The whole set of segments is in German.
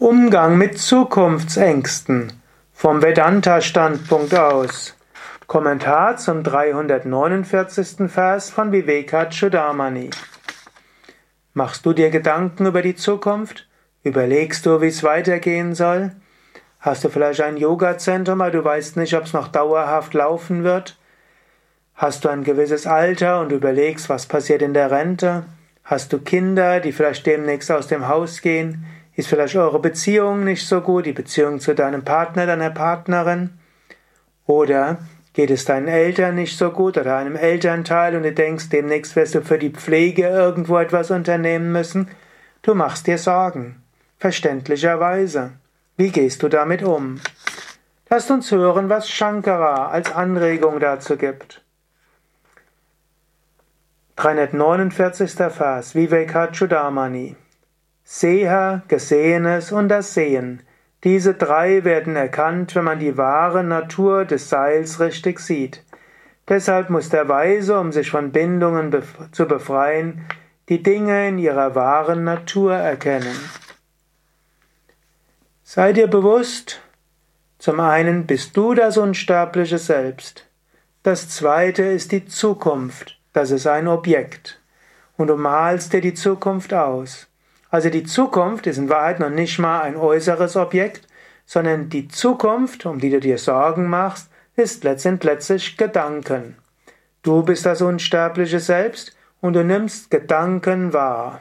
Umgang mit Zukunftsängsten vom Vedanta-Standpunkt aus. Kommentar zum 349. Vers von Vivekachudamani. Machst du dir Gedanken über die Zukunft? Überlegst du, wie es weitergehen soll? Hast du vielleicht ein Yoga-Zentrum, aber du weißt nicht, ob es noch dauerhaft laufen wird? Hast du ein gewisses Alter und überlegst, was passiert in der Rente? Hast du Kinder, die vielleicht demnächst aus dem Haus gehen? Ist vielleicht eure Beziehung nicht so gut, die Beziehung zu deinem Partner, deiner Partnerin? Oder geht es deinen Eltern nicht so gut oder einem Elternteil und du denkst, demnächst wirst du für die Pflege irgendwo etwas unternehmen müssen? Du machst dir Sorgen. Verständlicherweise. Wie gehst du damit um? Lasst uns hören, was Shankara als Anregung dazu gibt. 349. Vers Vivekachudamani Seher, Gesehenes und das Sehen. Diese drei werden erkannt, wenn man die wahre Natur des Seils richtig sieht. Deshalb muss der Weise, um sich von Bindungen bef zu befreien, die Dinge in ihrer wahren Natur erkennen. Sei dir bewusst, zum einen bist du das unsterbliche Selbst. Das zweite ist die Zukunft, das ist ein Objekt. Und du malst dir die Zukunft aus. Also die Zukunft ist in Wahrheit noch nicht mal ein äußeres Objekt, sondern die Zukunft, um die du dir Sorgen machst, ist letztendlich Gedanken. Du bist das unsterbliche Selbst und du nimmst Gedanken wahr.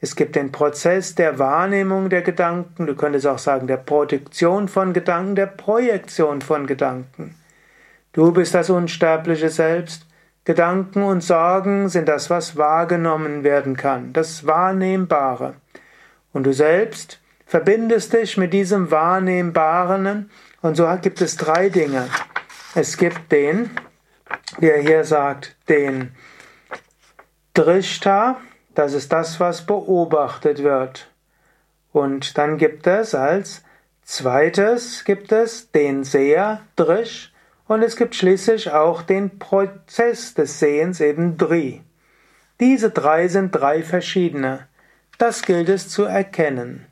Es gibt den Prozess der Wahrnehmung der Gedanken, du könntest auch sagen der Produktion von Gedanken, der Projektion von Gedanken. Du bist das unsterbliche Selbst Gedanken und Sorgen sind das, was wahrgenommen werden kann, das Wahrnehmbare. Und du selbst verbindest dich mit diesem Wahrnehmbaren und so gibt es drei Dinge. Es gibt den, wie er hier sagt, den Drishta, das ist das, was beobachtet wird. Und dann gibt es als zweites gibt es den Seher, Drish, und es gibt schließlich auch den Prozess des Sehens, eben Dri. Diese drei sind drei verschiedene. Das gilt es zu erkennen.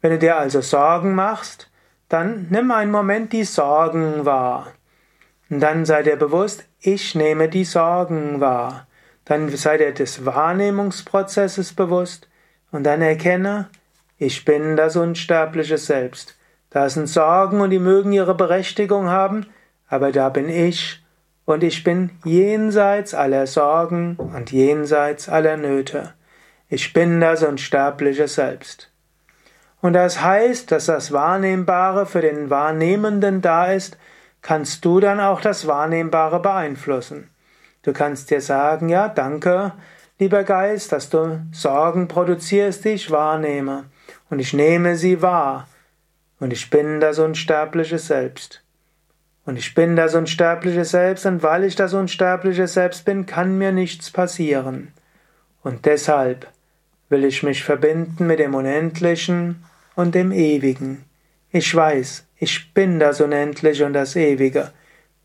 Wenn du dir also Sorgen machst, dann nimm einen Moment die Sorgen wahr. Und dann sei dir bewusst, ich nehme die Sorgen wahr. Dann sei dir des Wahrnehmungsprozesses bewusst und dann erkenne, ich bin das unsterbliche Selbst. Da sind Sorgen und die mögen ihre Berechtigung haben, aber da bin ich und ich bin jenseits aller Sorgen und jenseits aller Nöte. Ich bin das unsterbliche Selbst. Und das heißt, dass das Wahrnehmbare für den Wahrnehmenden da ist, kannst du dann auch das Wahrnehmbare beeinflussen. Du kannst dir sagen, ja, danke, lieber Geist, dass du Sorgen produzierst, die ich wahrnehme. Und ich nehme sie wahr. Und ich bin das unsterbliche Selbst. Und ich bin das unsterbliche Selbst, und weil ich das unsterbliche Selbst bin, kann mir nichts passieren. Und deshalb will ich mich verbinden mit dem Unendlichen und dem Ewigen. Ich weiß, ich bin das Unendliche und das Ewige.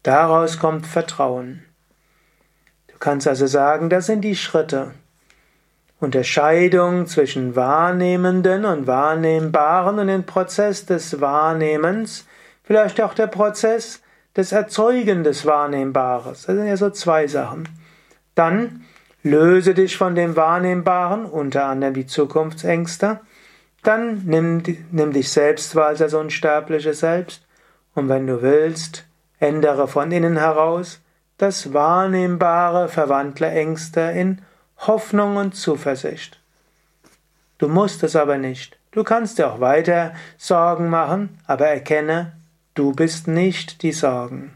Daraus kommt Vertrauen. Du kannst also sagen, das sind die Schritte. Unterscheidung zwischen Wahrnehmenden und Wahrnehmbaren und den Prozess des Wahrnehmens, vielleicht auch der Prozess des Erzeugen des Wahrnehmbares. Das sind ja so zwei Sachen. Dann löse dich von dem Wahrnehmbaren, unter anderem die Zukunftsängste. Dann nimm, nimm dich selbst wahr als das unsterbliche Selbst. Und wenn du willst, ändere von innen heraus das Wahrnehmbare, verwandle Ängste in Hoffnung und Zuversicht. Du musst es aber nicht. Du kannst dir auch weiter Sorgen machen, aber erkenne, Du bist nicht die Sorgen.